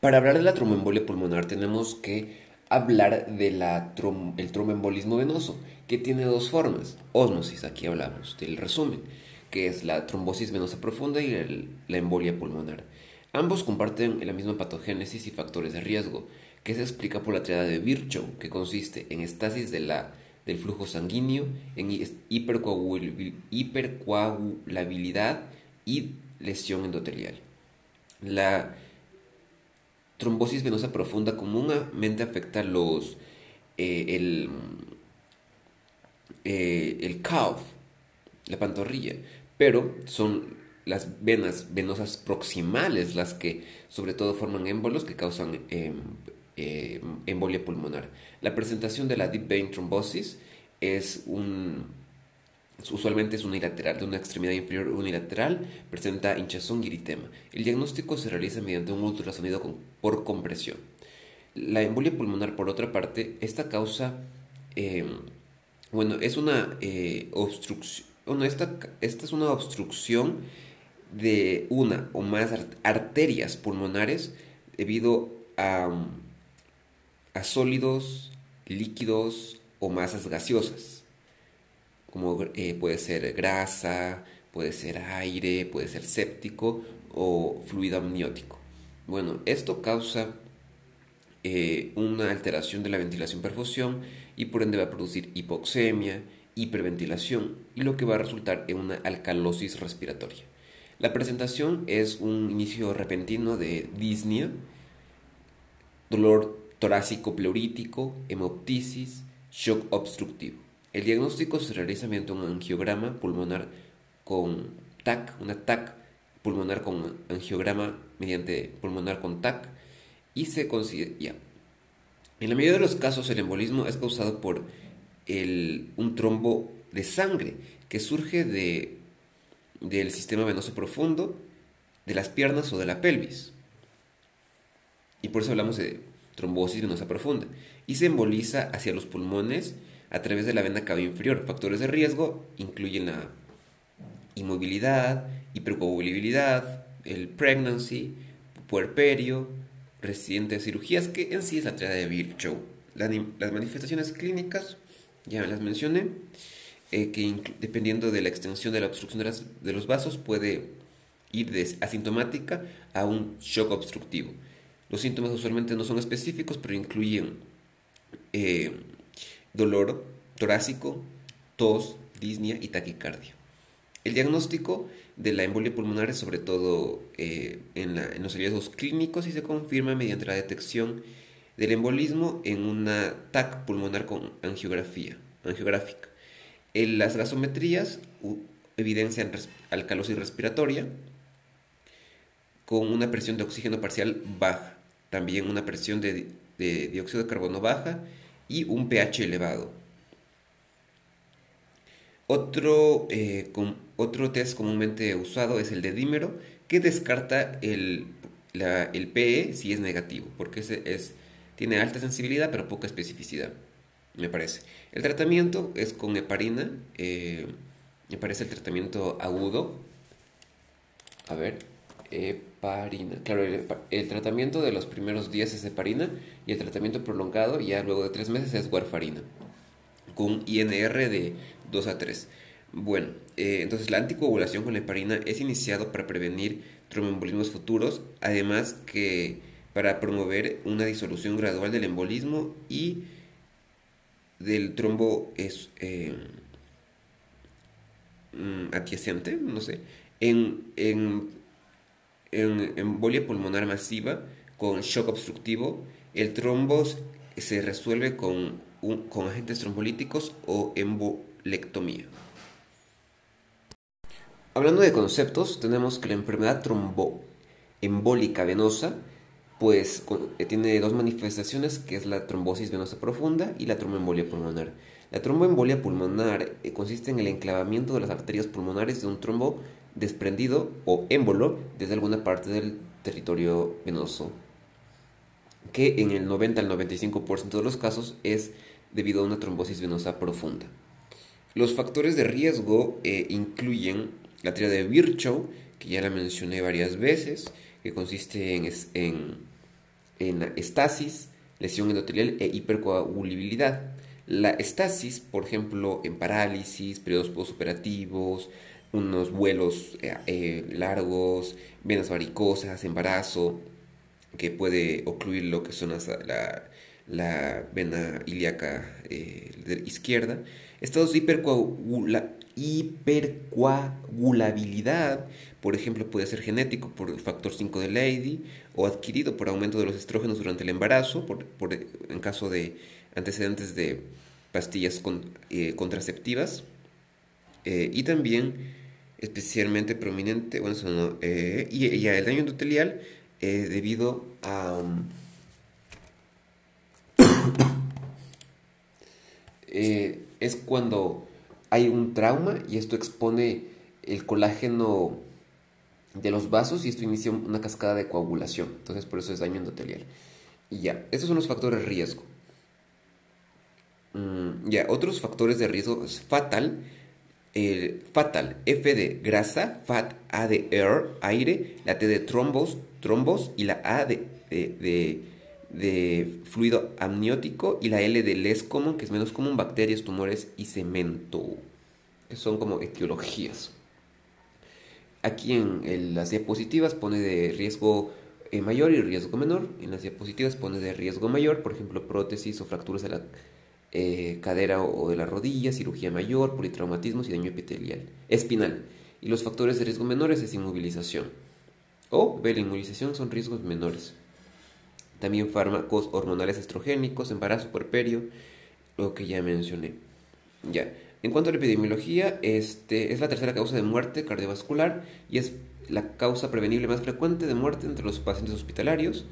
Para hablar de la tromboembolia pulmonar tenemos que hablar del tromboembolismo venoso, que tiene dos formas. Osmosis, aquí hablamos del resumen, que es la trombosis venosa profunda y la embolia pulmonar. Ambos comparten la misma patogénesis y factores de riesgo, que se explica por la triada de Virchow, que consiste en estasis de la, del flujo sanguíneo, en hipercoagulabilidad y lesión endotelial. La trombosis venosa profunda comúnmente afecta los, eh, el, eh, el calf, la pantorrilla, pero son las venas venosas proximales las que sobre todo forman émbolos que causan em, em, embolia pulmonar. La presentación de la deep vein thrombosis es un usualmente es unilateral, de una extremidad inferior unilateral, presenta hinchazón y eritema. El diagnóstico se realiza mediante un ultrasonido por compresión. La embolia pulmonar, por otra parte, esta causa, em, bueno, es una eh, obstrucción, bueno, esta, esta es una obstrucción de una o más arterias pulmonares debido a sólidos, líquidos o masas gaseosas, como eh, puede ser grasa, puede ser aire, puede ser séptico o fluido amniótico. Bueno, esto causa eh, una alteración de la ventilación-perfusión y por ende va a producir hipoxemia, hiperventilación y lo que va a resultar en una alcalosis respiratoria. La presentación es un inicio repentino de disnea, dolor torácico pleurítico, hemoptisis, shock obstructivo. El diagnóstico se realiza mediante un angiograma pulmonar con TAC, una TAC pulmonar con angiograma mediante pulmonar con TAC y se considera En la mayoría de los casos el embolismo es causado por un trombo de sangre que surge de del sistema venoso profundo, de las piernas o de la pelvis. Y por eso hablamos de trombosis venosa profunda. Y se emboliza hacia los pulmones a través de la vena cava inferior. Factores de riesgo incluyen la inmovilidad, hipercoagulabilidad, el pregnancy, puerperio, residente de cirugías, que en sí es la triada de Virchow. Las manifestaciones clínicas, ya las mencioné. Eh, que dependiendo de la extensión de la obstrucción de, los vasos puede ir de asintomática a un shock obstructivo. Los síntomas usualmente no son específicos, pero incluyen eh, dolor torácico, tos, disnea y taquicardia. El diagnóstico de la embolia pulmonar es sobre todo eh, en, en, los hallazgos clínicos y se confirma mediante la detección del embolismo en una TAC pulmonar con angiografía, angiográfica las gasometrías evidencian alcalosis respiratoria con una presión de oxígeno parcial baja, también una presión de, dióxido de carbono baja y un pH elevado. Otro, eh, otro test comúnmente usado es el de dímero, que descarta el, el PE si es negativo, porque es, tiene alta sensibilidad pero poca especificidad me parece. El tratamiento es con heparina, eh, me parece el tratamiento agudo. A ver, heparina. Claro, el, tratamiento de los primeros días es heparina y el tratamiento prolongado ya luego de tres meses es warfarina, con INR de 2 a 3. Bueno, eh, entonces la anticoagulación con la heparina es iniciado para prevenir tromboembolismos futuros, además que para promover una disolución gradual del embolismo y del trombo es eh, mm, adyacente, no sé, en, en, en, embolia pulmonar masiva con shock obstructivo, el trombo se resuelve con, con agentes trombolíticos o embolectomía. Hablando de conceptos, tenemos que la enfermedad tromboembólica venosa pues eh, tiene dos manifestaciones, que es la trombosis venosa profunda y la tromboembolia pulmonar. La tromboembolia pulmonar eh, consiste en el enclavamiento de las arterias pulmonares de un trombo desprendido o émbolo desde alguna parte del territorio venoso, que en el 90 al 95% de los casos es debido a una trombosis venosa profunda. Los factores de riesgo eh, incluyen la teoría de Virchow, que ya la mencioné varias veces, que consiste en, en la estasis, lesión endotelial e hipercoagulabilidad. La estasis, por ejemplo, en parálisis, periodos postoperativos, unos vuelos eh, eh, largos, venas varicosas, embarazo, que puede ocluir lo que son la, la vena ilíaca eh, izquierda. Estados de hipercoagulabilidad, por ejemplo, puede ser genético por el factor 5 de Lady o adquirido por aumento de los estrógenos durante el embarazo, por, en caso de antecedentes de pastillas eh, contraceptivas. Eh, y también especialmente prominente, bueno, eh, y, el daño endotelial debido a... es cuando hay un trauma y esto expone el colágeno de los vasos y esto inicia una cascada de coagulación. Entonces por eso es daño endotelial. Y ya, estos son los factores riesgo. Mm, ya, otros factores de riesgo es fatal. El fatal, F de grasa, fat, A de air, aire, la T de trombos, trombos y la A de, de, de, fluido amniótico y la L de less común, que es menos común, bacterias, tumores y cemento. Que son como etiologías. Aquí en, las diapositivas pone de riesgo eh, mayor y riesgo menor. En las diapositivas pone de riesgo mayor, por ejemplo, prótesis o fracturas de la eh, cadera o, de la rodilla, cirugía mayor, politraumatismos y daño epitelial, espinal. Y los factores de riesgo menores es inmovilización. O, ve, la inmovilización son riesgos menores. También fármacos hormonales estrogénicos, embarazo puerperio, lo que ya mencioné. Ya. En cuanto a la epidemiología, este, es la tercera causa de muerte cardiovascular y es la causa prevenible más frecuente de muerte entre los pacientes hospitalarios.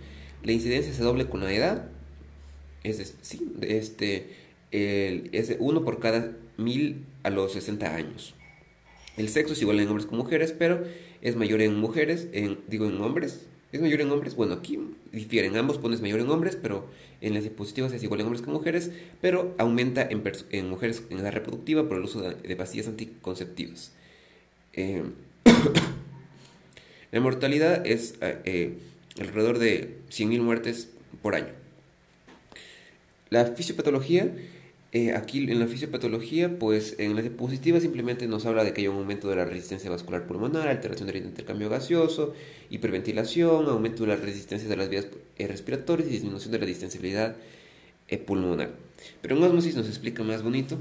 La incidencia se doble con la edad. Es sí, este, es de 1 por cada mil a los 60 años. El sexo es igual en hombres como mujeres, pero es mayor en mujeres, en, digo en hombres, ¿Es mayor en hombres? Bueno, aquí difieren. Ambos pones mayor en hombres, pero en las diapositivas es igual en hombres que mujeres, pero aumenta en, mujeres en edad reproductiva por el uso de, pastillas anticonceptivas. Eh, la mortalidad es eh, eh, alrededor de 100.000 muertes por año. La fisiopatología eh, aquí en la fisiopatología, pues en la diapositiva simplemente nos habla de que hay un aumento de la resistencia vascular pulmonar, alteración del intercambio gaseoso, hiperventilación, aumento de la resistencia de las vías eh, respiratorias y disminución de la distensibilidad eh, pulmonar. Pero en osmosis nos explica más bonito,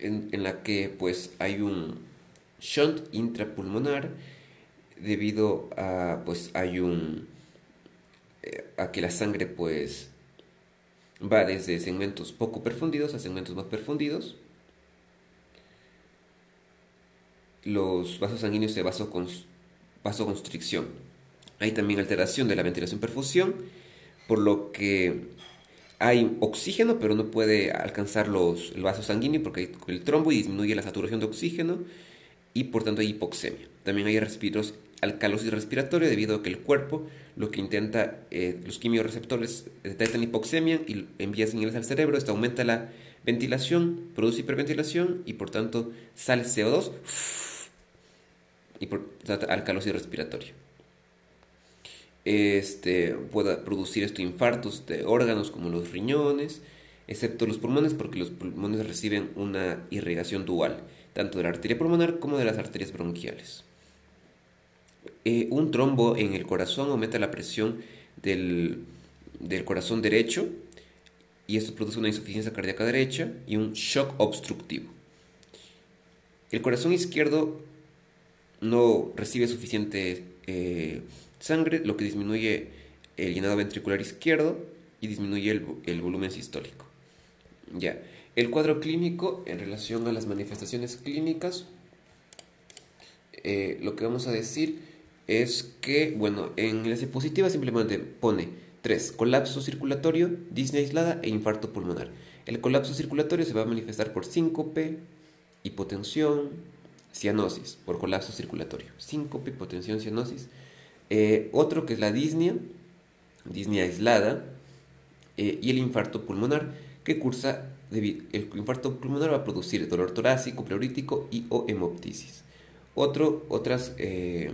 en, en, la que pues hay un shunt intrapulmonar debido a pues hay un a que la sangre pues va desde segmentos poco perfundidos a segmentos más perfundidos. Los vasos sanguíneos de vasoconstricción. Hay también alteración de la ventilación-perfusión, por lo que hay oxígeno, pero no puede alcanzar los, el vaso sanguíneo porque hay el trombo y disminuye la saturación de oxígeno y por tanto hay hipoxemia. También hay respiros alcalosis respiratoria debido a que el cuerpo lo que intenta, eh, los quimioreceptores detectan hipoxemia y envían señales al cerebro, esto aumenta la ventilación, produce hiperventilación y por tanto sale CO2 y por alcalosis respiratoria. Este, puede producir esto infartos de órganos como los riñones, excepto los pulmones porque los pulmones reciben una irrigación dual, tanto de la arteria pulmonar como de las arterias bronquiales. Eh, un trombo en el corazón aumenta la presión del, corazón derecho y esto produce una insuficiencia cardíaca derecha y un shock obstructivo. El corazón izquierdo no recibe suficiente eh, sangre, lo que disminuye el llenado ventricular izquierdo y disminuye el, volumen sistólico. Ya. El cuadro clínico en relación a las manifestaciones clínicas, eh, lo que vamos a decir es que, bueno, en la diapositiva simplemente pone 3. Colapso circulatorio, disnea aislada e infarto pulmonar. El colapso circulatorio se va a manifestar por síncope, hipotensión, cianosis, por colapso circulatorio. Síncope, hipotensión, cianosis. Eh, otro que es la disnea, disnea aislada, eh, y el infarto pulmonar, que cursa, el infarto pulmonar va a producir dolor torácico, pleurítico y o hemoptisis. Otro, otras... Eh,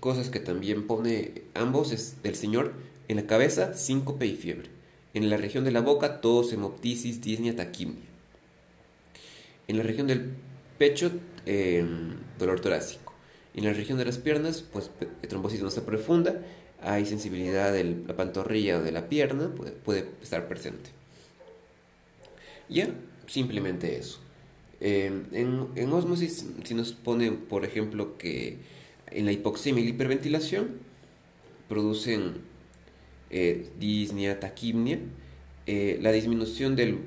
cosas que también pone ambos es del señor En la cabeza, síncope y fiebre. En la región de la boca, tos, hemoptisis, disnea, taquimia. En la región del pecho, em, dolor torácico. En la región de las piernas, pues trombocitis no profunda, hay sensibilidad de la pantorrilla o de la pierna, puede, puede estar presente. Ya, simplemente eso. Em, en, en, osmosis, si nos pone, por ejemplo, que en la hipoxemia y la hiperventilación producen eh, disnea, taquimnia, eh, la disminución del,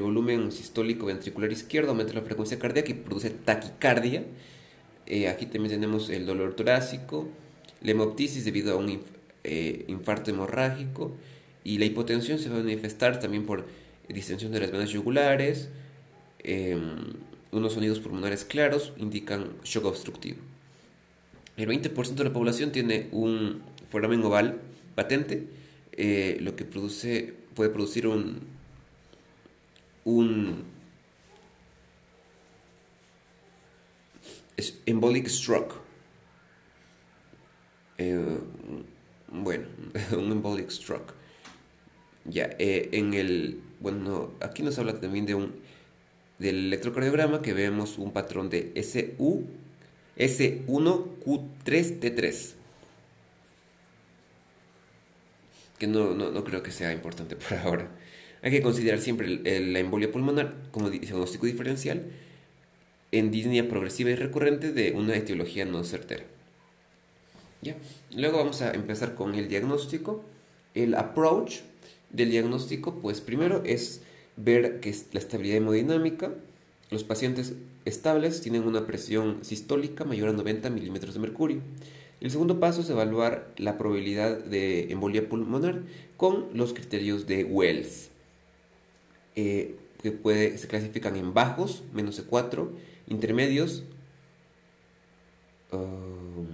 volumen sistólico ventricular izquierdo aumenta la frecuencia cardíaca y produce taquicardia. Eh, aquí también tenemos el dolor torácico, la hemoptisis debido a un infarto hemorrágico y la hipotensión se va a manifestar también por distensión de las venas yugulares, Em, unos sonidos pulmonares claros indican shock obstructivo. El 20% de la población tiene un foramen oval patente, eh, lo que produce, puede producir un, un embolic stroke. Eh, bueno, un embolic stroke. Ya, eh, en el, bueno, aquí nos habla también de un del electrocardiograma que vemos un patrón de SU, S1Q3T3. Que no, no, creo que sea importante por ahora. Hay que considerar siempre la embolia pulmonar como diagnóstico diferencial en disnea progresiva y recurrente de una etiología no certera. ¿Ya? Luego vamos a empezar con el diagnóstico. El approach del diagnóstico, pues primero es ver que la estabilidad hemodinámica, los pacientes estables tienen una presión sistólica mayor a 90 milímetros de mercurio. El segundo paso es evaluar la probabilidad de embolia pulmonar con los criterios de Wells, eh, que puede, se clasifican en bajos, menos de 4, intermedios, um,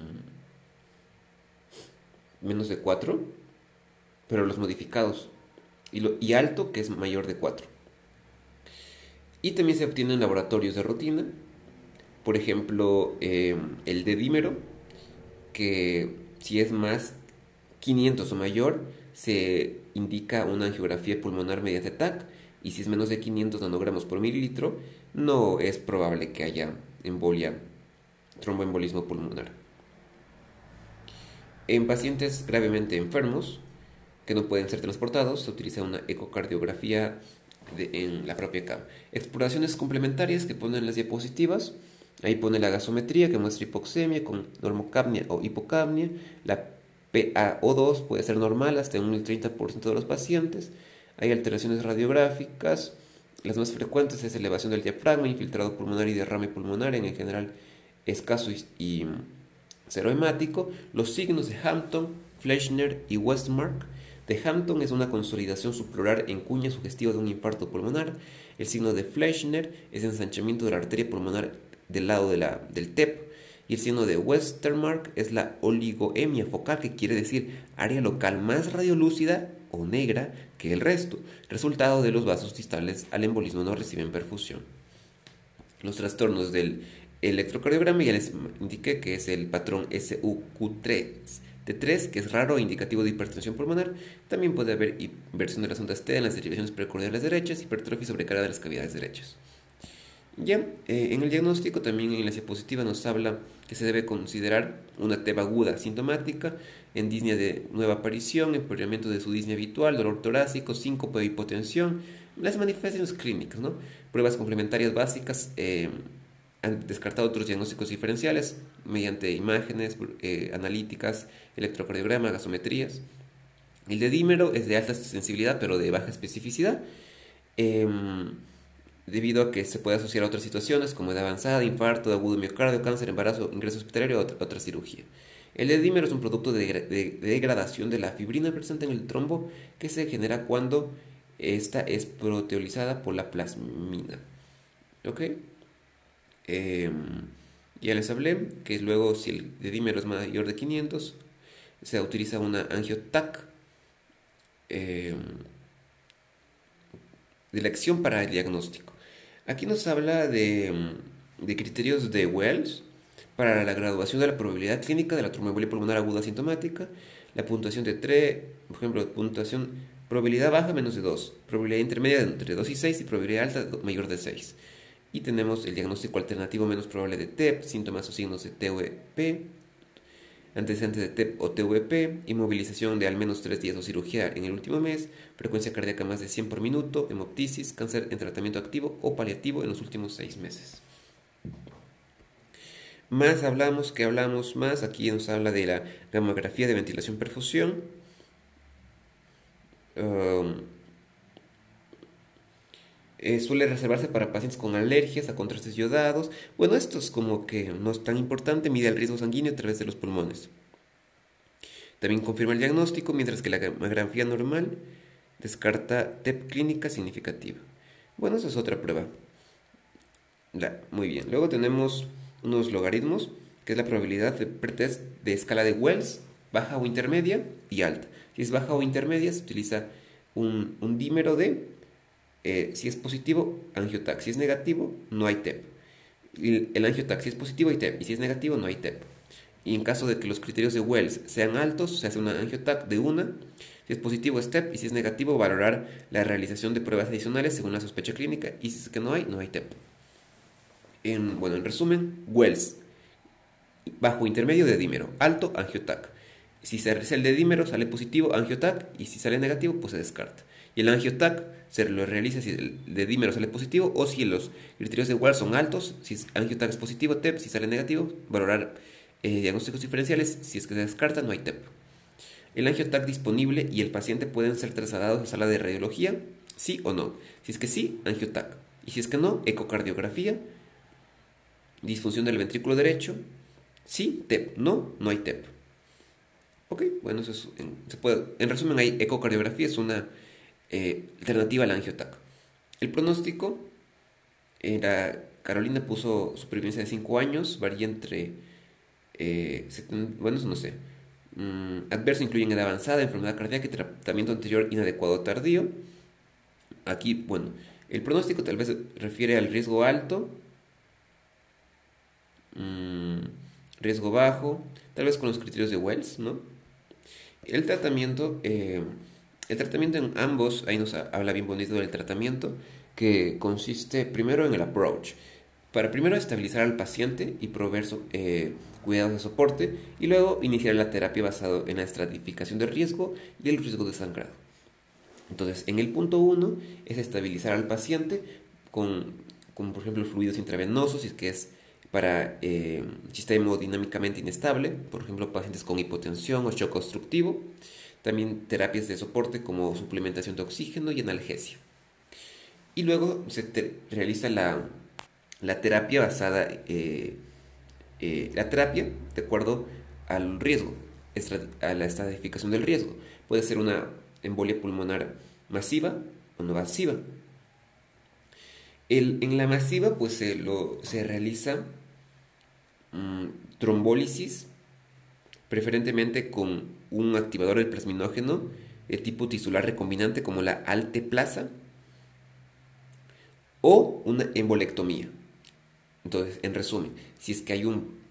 menos de 4, pero los modificados, y, y alto, que es mayor de 4. Y también se obtienen laboratorios de rutina, por ejemplo, em, el dedímero, que si es más 500 o mayor, se indica una angiografía pulmonar mediante TAC, y si es menos de 500 nanogramos por mililitro, no es probable que haya embolia, tromboembolismo pulmonar. En pacientes gravemente enfermos, que no pueden ser transportados, se utiliza una ecocardiografía en la propia cama. Exploraciones complementarias que ponen las diapositivas. Ahí pone la gasometría que muestra hipoxemia con normocapnia o hipocapnia. La PaO2 puede ser normal hasta un 30% de los pacientes. Hay alteraciones radiográficas. Las más frecuentes es elevación del diafragma, infiltrado pulmonar y derrame pulmonar, en general escaso y, y hemático. Los signos de Hampton, Fleischner y Westmark de Hampton es una consolidación subplural en cuña sugestiva de un infarto pulmonar. El signo de Fleischner es ensanchamiento de la arteria pulmonar del lado de la, del TEP. Y el signo de Westermark es la oligoemia focal, que quiere decir área local más radiolúcida o negra que el resto, resultado de los vasos distales al embolismo no reciben perfusión. Los trastornos del electrocardiograma ya les indiqué que es el patrón SUQ3 T3, que es raro indicativo de hipertensión pulmonar. También puede haber inversión de las ondas T en las derivaciones precordiales derechas, hipertrofia sobrecarga de las cavidades derechas. Ya, eh, en el diagnóstico también en la diapositiva nos habla que se debe considerar una TEB aguda sintomática, en disnea de nueva aparición, empeoramiento de su disnea habitual, dolor torácico, síncope de hipotensión, las manifestaciones clínicas, ¿no? Pruebas complementarias básicas, eh, han descartado otros diagnósticos diferenciales mediante imágenes eh, analíticas, electrocardiograma, gasometrías. El de dímero es de alta sensibilidad pero de baja especificidad, em, debido a que se puede asociar a otras situaciones como edad avanzada, infarto, agudo miocardio, cáncer, embarazo, ingreso hospitalario o otra, cirugía. El de dímero es un producto de, degradación de la fibrina presente en el trombo que se genera cuando esta es proteolizada por la plasmina. ¿Ok? Em, ya les hablé que luego si el dedímero es mayor de 500 se utiliza una angiotac eh, de elección para el diagnóstico. Aquí nos habla de, de, criterios de Wells para la graduación de la probabilidad clínica de la tromboembolia pulmonar aguda asintomática, la puntuación de TRE por ejemplo, puntuación, probabilidad baja menos de 2, probabilidad intermedia entre 2 y 6 y probabilidad alta mayor de 6. Y tenemos el diagnóstico alternativo menos probable de TEP, síntomas o signos de TVP, antecedentes de TEP o TVP, inmovilización de al menos 3 días o cirugía en el último mes, frecuencia cardíaca más de 100 por minuto, hemoptisis, cáncer en tratamiento activo o paliativo en los últimos 6 meses. Más hablamos, que hablamos más, aquí nos habla de la gamografía de ventilación perfusión. Um, eh, suele reservarse para pacientes con alergias a contrastes yodados. Bueno, esto es como que no es tan importante, mide el riesgo sanguíneo a través de los pulmones. También confirma el diagnóstico, mientras que la gamografía normal descarta TEP clínica significativa. Bueno, esa es otra prueba. muy bien. Luego tenemos unos logaritmos, que es la probabilidad de pretest de escala de Wells, baja o intermedia y alta. Si es baja o intermedia, se utiliza un, dímero de, eh, si es positivo, angiotac. Si es negativo, no hay TEP. El, el angiotac, si es positivo, hay TEP. Y si es negativo, no hay TEP. Y en caso de que los criterios de Wells sean altos, se hace una angiotac de una. Si es positivo, es TEP. Y si es negativo, valorar la realización de pruebas adicionales según la sospecha clínica. Y si es que no hay, no hay TEP en, bueno, en resumen, Wells, bajo intermedio de dímero, alto, angiotac. Si se realiza el de dímero, sale positivo, angiotac, y si sale negativo, pues se descarta. Y el angiotac se lo realiza si el de dímero sale positivo o si los criterios de Wells son altos, si angiotac es positivo, TEP, si sale negativo, valorar eh, diagnósticos diferenciales, si es que se descarta, no hay TEP. El angiotac disponible y el paciente pueden ser trasladados a sala de radiología, sí o no. Si es que sí, angiotac. Y si es que no, ecocardiografía, disfunción del ventrículo derecho, sí, TEP, no, no hay TEP. Ok, bueno, eso es, en, se puede, en resumen, hay ecocardiografía, es una eh, alternativa al angiotac. El pronóstico, Carolina puso supervivencia de 5 años, varía entre, eh, bueno, eso no sé, mm, adverso incluyen edad avanzada, enfermedad cardíaca y tratamiento anterior inadecuado tardío. Aquí, bueno, el pronóstico tal vez refiere al riesgo alto, Mm, riesgo bajo, tal vez con los criterios de Wells, ¿no? El tratamiento, eh, el tratamiento en ambos, ahí nos habla bien bonito del tratamiento, que consiste primero en el approach, para primero estabilizar al paciente y proveer eh, cuidados de soporte, y luego iniciar la terapia basado en la estratificación del riesgo y el riesgo de sangrado. Entonces, en el punto 1 es estabilizar al paciente con, por ejemplo, fluidos intravenosos, si es que es para eh, sistema hemodinámicamente inestable, por ejemplo, pacientes con hipotensión o shock constructivo. También terapias de soporte como suplementación de oxígeno y analgesia. Y luego se realiza la, terapia basada, eh, eh, la terapia de acuerdo al riesgo, a la estratificación del riesgo. Puede ser una embolia pulmonar masiva o no masiva. en la masiva pues se, lo, se realiza Mm, trombólisis, preferentemente con un activador del plasminógeno de tipo tisular recombinante como la alteplasa o una embolectomía. Entonces, en resumen, si es que hay un,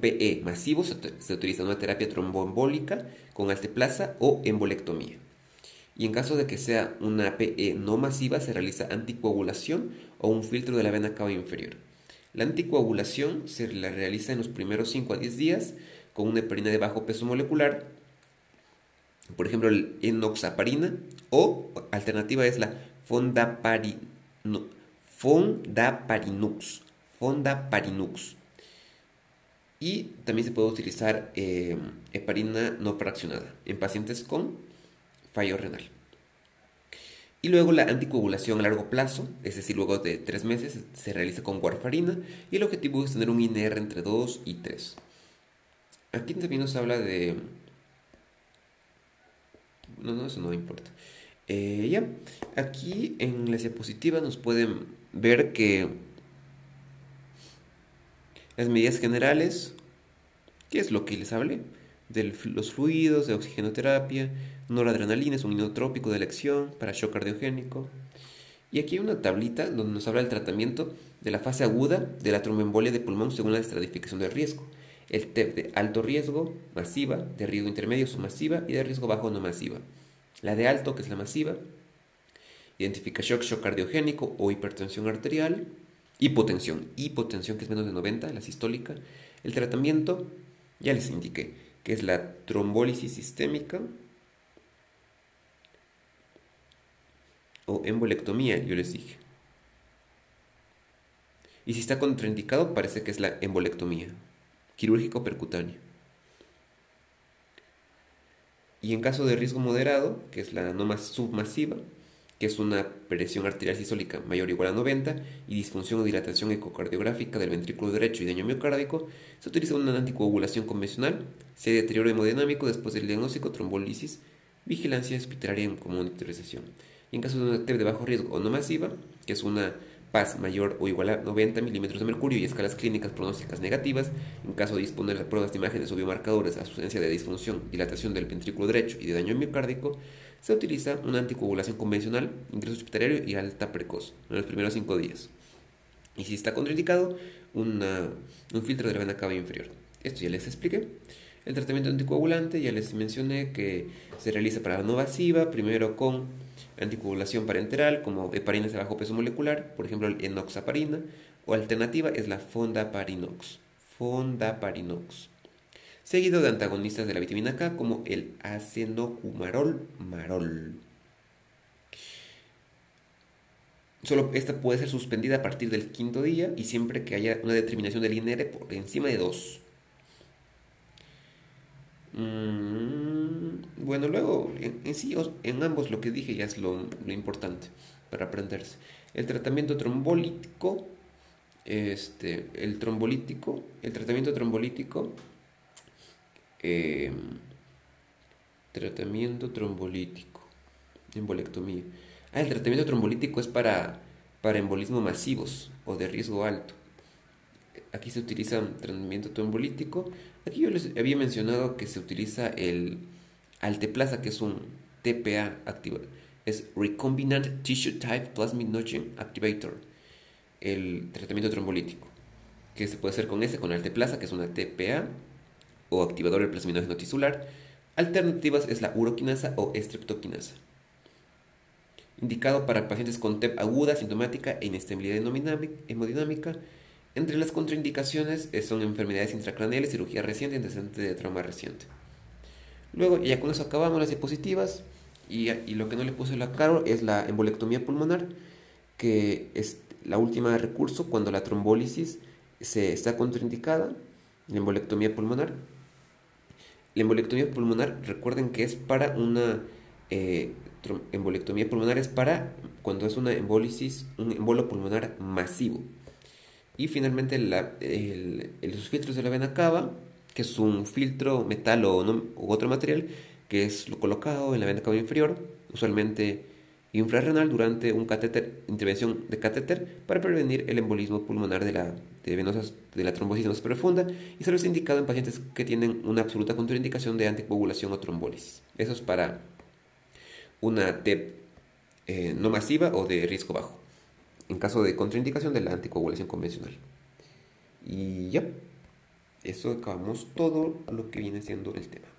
PE masivo, se, se, utiliza una terapia tromboembólica con alteplasa o embolectomía. Y en caso de que sea una PE no masiva, se realiza anticoagulación o un filtro de la vena cava inferior. La anticoagulación se la realiza en los primeros 5 a 10 días con una heparina de bajo peso molecular, por ejemplo, el enoxaparina, o alternativa es la fondaparinux. Fondaparinux. Y también se puede utilizar eh, heparina no fraccionada en pacientes con fallo renal. Y luego la anticoagulación a largo plazo, es decir, luego de tres meses, se realiza con warfarina y el objetivo es tener un INR entre 2 y 3. Aquí también nos habla de... No, no, eso no importa. Eh, ya, aquí en la diapositiva nos pueden ver que las medidas generales, ¿qué es lo que les hablé? De los fluidos, de oxigenoterapia, Noradrenalina es un inotrópico de elección para shock cardiogénico. Y aquí hay una tablita donde nos habla del tratamiento de la fase aguda de la tromboembolia de pulmón según la estratificación del riesgo. El TEP de alto riesgo, masiva, de riesgo intermedio, masiva y de riesgo bajo, no masiva. La de alto, que es la masiva, identifica shock, shock cardiogénico o hipertensión arterial, hipotensión, hipotensión que es menos de 90, la sistólica. El tratamiento, ya les indiqué, que es la trombólisis sistémica o embolectomía, yo les dije. Y si está contraindicado, parece que es la embolectomía, quirúrgico percutáneo. Y en caso de riesgo moderado, que es la no más submasiva, que es una presión arterial sistólica mayor o igual a 90 y disfunción o dilatación ecocardiográfica del ventrículo derecho y daño miocárdico, se utiliza una anticoagulación convencional, se deterioro hemodinámico después del diagnóstico, trombolisis, vigilancia hospitalaria como monitorización. Y en caso de una TEP de bajo riesgo o no masiva, que es una PAS mayor o igual a 90 milímetros de mercurio y escalas clínicas pronósticas negativas, en caso de disponer de pruebas de imágenes o biomarcadores a ausencia de disfunción, dilatación del ventrículo derecho y de daño miocárdico, se utiliza una anticoagulación convencional, ingreso hospitalario y alta precoz en los primeros 5 días. Y si está contraindicado, un filtro de la vena cava inferior. Esto ya les expliqué. El tratamiento anticoagulante ya les mencioné que se realiza para la no invasiva, primero con anticoagulación parenteral como heparinas de bajo peso molecular, por ejemplo el enoxaparina, o alternativa es la fondaparinox. Fondaparinox. Seguido de antagonistas de la vitamina K como el acenocumarol marol. Solo esta puede ser suspendida a partir del quinto día y siempre que haya una determinación del INR por encima de 2. Mm, bueno, luego, en, sí, en ambos lo que dije ya es lo, importante para aprenderse. El tratamiento trombolítico, este, el trombolítico, el tratamiento trombolítico, em, tratamiento trombolítico, embolectomía. Ah, el tratamiento trombolítico es para, para embolismo masivos o de riesgo alto. Aquí se utiliza un tratamiento trombolítico. Aquí yo les había mencionado que se utiliza el alteplasa, que es un TPA activador. Es Recombinant Tissue Type Plasminogen Activator. El tratamiento trombolítico. Que se puede hacer con ese, con alteplasa, que es una TPA o activador del plasminógeno tisular. Alternativas es la uroquinasa o estreptoquinasa. Indicado para pacientes con TEP aguda, sintomática e inestabilidad hemodinámica entre las contraindicaciones eh, son enfermedades intracraneales, cirugía reciente, antecedente de trauma reciente. Luego, ya con eso acabamos las diapositivas. Y, lo que no le puse la cara es la embolectomía pulmonar, que es la última recurso cuando la trombólisis se está contraindicada, la embolectomía pulmonar. La embolectomía pulmonar, recuerden que es para una eh, embolectomía pulmonar, es para cuando es una embolisis, un embolo pulmonar masivo. Y finalmente los filtros de la vena cava, que es un filtro metal o, u otro material, que es lo colocado en la vena cava inferior, usualmente infrarrenal durante un catéter, intervención de catéter para prevenir el embolismo pulmonar de la, de venosas, de la trombosis venosa profunda y solo es indicado en pacientes que tienen una absoluta contraindicación de anticoagulación o trombólisis. Eso es para una TEP eh, no masiva o de riesgo bajo en caso de contraindicación de la anticoagulación convencional. Y ya, eso acabamos todo lo que viene siendo el tema.